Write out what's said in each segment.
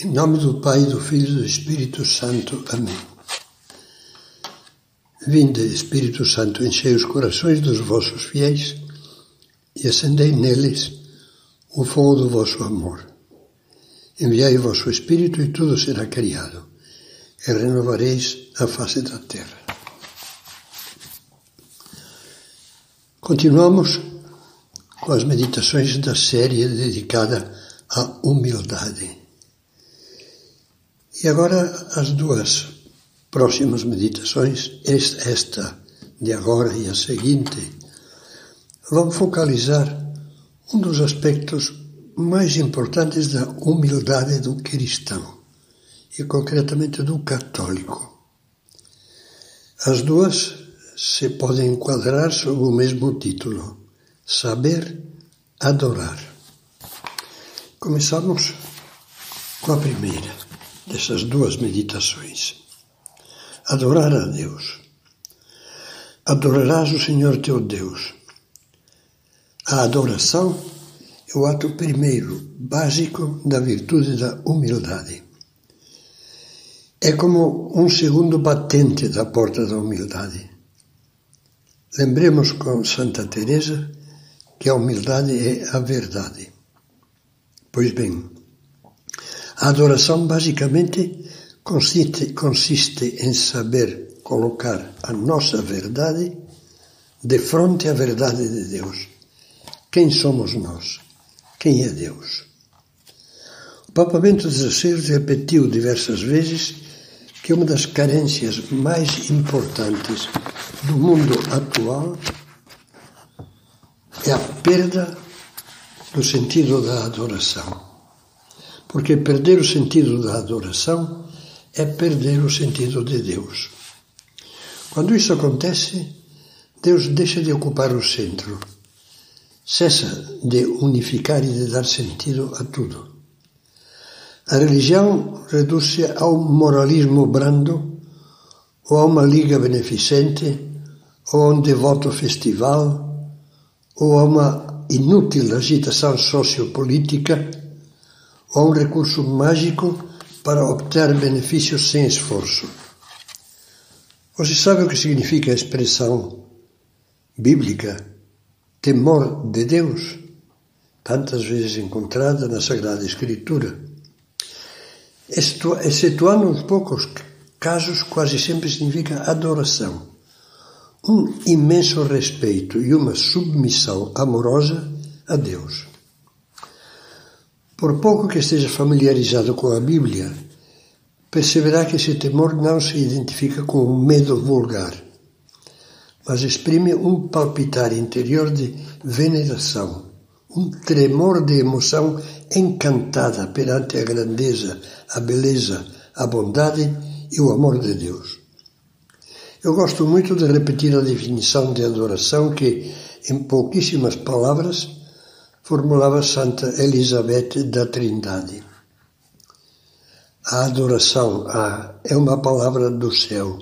Em nome do Pai, do Filho e do Espírito Santo. Amém. Vinde, Espírito Santo, enchei os corações dos vossos fiéis e acendei neles o fogo do vosso amor. Enviai o vosso Espírito e tudo será criado, e renovareis a face da terra. Continuamos com as meditações da série dedicada à humildade. E agora as duas próximas meditações, esta de agora e a seguinte, vão focalizar um dos aspectos mais importantes da humildade do cristão e concretamente do católico. As duas se podem enquadrar sob o mesmo título: Saber adorar. Começamos com a primeira dessas duas meditações. Adorar a Deus. Adorarás o Senhor teu Deus. A adoração é o ato primeiro, básico da virtude da humildade. É como um segundo batente da porta da humildade. Lembremos com Santa Teresa que a humildade é a verdade. Pois bem, a adoração basicamente consiste, consiste em saber colocar a nossa verdade de frente à verdade de Deus. Quem somos nós? Quem é Deus? O Papa Bento XVI repetiu diversas vezes que uma das carências mais importantes do mundo atual é a perda do sentido da adoração. Porque perder o sentido da adoração é perder o sentido de Deus. Quando isso acontece, Deus deixa de ocupar o centro, cessa de unificar e de dar sentido a tudo. A religião reduz-se ao moralismo brando, ou a uma liga beneficente, ou a um devoto festival, ou a uma inútil agitação sociopolítica ou um recurso mágico para obter benefícios sem esforço. Você sabe o que significa a expressão bíblica temor de Deus, tantas vezes encontrada na Sagrada Escritura? Excetuando uns poucos casos, quase sempre significa adoração. Um imenso respeito e uma submissão amorosa a Deus. Por pouco que esteja familiarizado com a Bíblia, perceberá que esse temor não se identifica com um medo vulgar, mas exprime um palpitar interior de veneração, um tremor de emoção encantada perante a grandeza, a beleza, a bondade e o amor de Deus. Eu gosto muito de repetir a definição de adoração que, em pouquíssimas palavras, formulava Santa Elizabeth da Trindade. A adoração a é uma palavra do céu.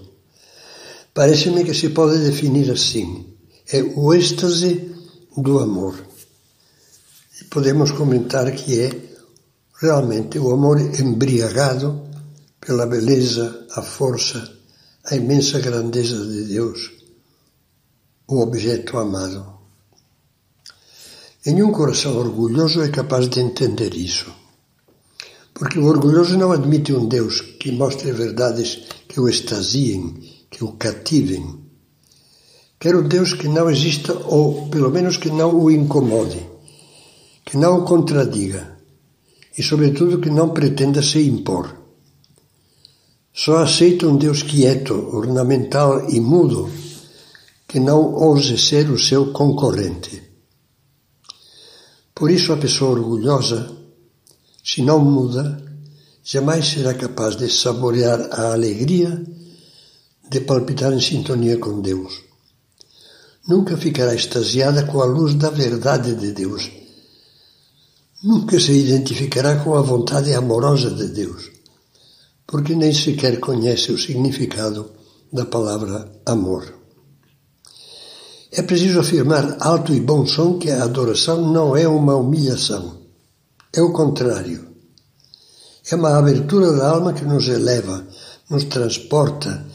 Parece-me que se pode definir assim: é o êxtase do amor. E podemos comentar que é realmente o amor embriagado pela beleza, a força, a imensa grandeza de Deus, o objeto amado. Nenhum coração orgulhoso é capaz de entender isso. Porque o orgulhoso não admite um Deus que mostre verdades que o extasiem, que o cativem. Quer um Deus que não exista ou, pelo menos, que não o incomode, que não o contradiga e, sobretudo, que não pretenda se impor. Só aceita um Deus quieto, ornamental e mudo, que não ouse ser o seu concorrente. Por isso, a pessoa orgulhosa, se não muda, jamais será capaz de saborear a alegria de palpitar em sintonia com Deus. Nunca ficará extasiada com a luz da verdade de Deus. Nunca se identificará com a vontade amorosa de Deus, porque nem sequer conhece o significado da palavra amor. É preciso afirmar alto e bom som que a adoração não é uma humilhação. É o contrário. É uma abertura da alma que nos eleva, nos transporta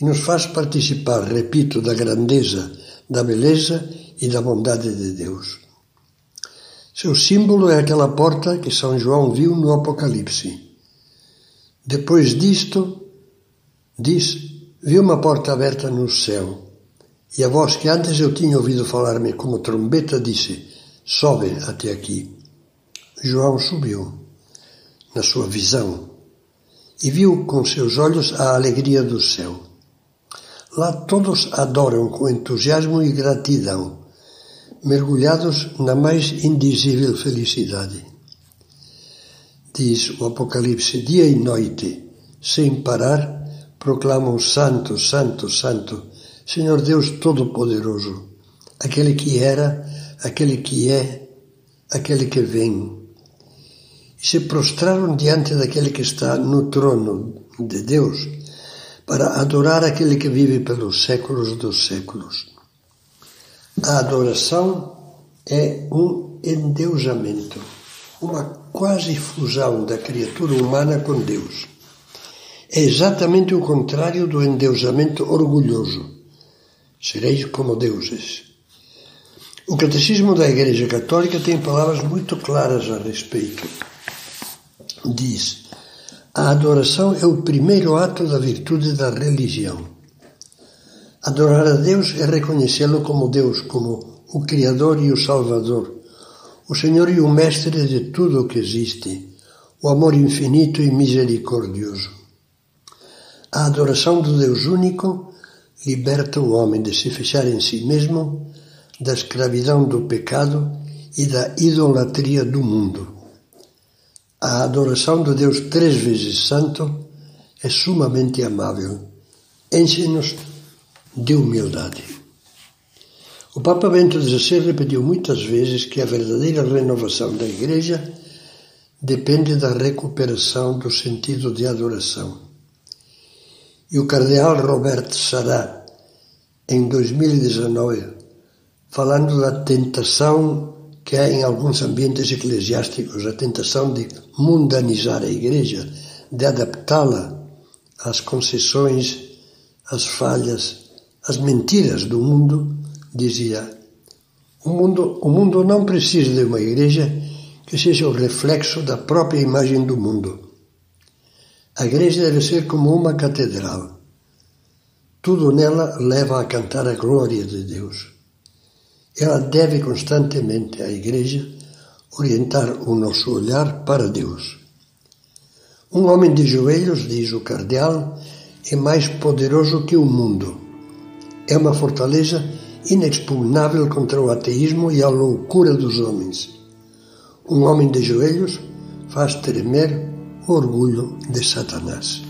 e nos faz participar, repito, da grandeza, da beleza e da bondade de Deus. Seu símbolo é aquela porta que São João viu no Apocalipse. Depois disto, diz, vi uma porta aberta no céu, e a voz que antes eu tinha ouvido falar-me como trombeta disse: Sobe até aqui. João subiu, na sua visão, e viu com seus olhos a alegria do céu. Lá todos adoram com entusiasmo e gratidão, mergulhados na mais indizível felicidade. Diz o Apocalipse, dia e noite, sem parar, proclamam Santo, Santo, Santo, Senhor Deus Todo-Poderoso, aquele que era, aquele que é, aquele que vem. E se prostraram diante daquele que está no trono de Deus, para adorar aquele que vive pelos séculos dos séculos. A adoração é um endeusamento, uma quase fusão da criatura humana com Deus. É exatamente o contrário do endeusamento orgulhoso. Sereis como deuses. O Catecismo da Igreja Católica tem palavras muito claras a respeito. Diz: a adoração é o primeiro ato da virtude da religião. Adorar a Deus é reconhecê-lo como Deus, como o Criador e o Salvador, o Senhor e o Mestre de tudo o que existe, o amor infinito e misericordioso. A adoração do Deus único liberta o homem de se fechar em si mesmo, da escravidão do pecado e da idolatria do mundo. A adoração do Deus três vezes santo é sumamente amável. Enche-nos de humildade. O Papa Bento XVI repetiu muitas vezes que a verdadeira renovação da Igreja depende da recuperação do sentido de adoração. E o cardeal Robert Sará, em 2019, falando da tentação que há em alguns ambientes eclesiásticos a tentação de mundanizar a Igreja, de adaptá-la às concessões, às falhas, às mentiras do mundo, dizia: o mundo, o mundo não precisa de uma Igreja que seja o reflexo da própria imagem do mundo. A Igreja deve ser como uma catedral. Tudo nela leva a cantar a glória de Deus. Ela deve constantemente, a Igreja, orientar o nosso olhar para Deus. Um homem de joelhos, diz o cardeal, é mais poderoso que o mundo. É uma fortaleza inexpugnável contra o ateísmo e a loucura dos homens. Um homem de joelhos faz tremer o orgulho de Satanás.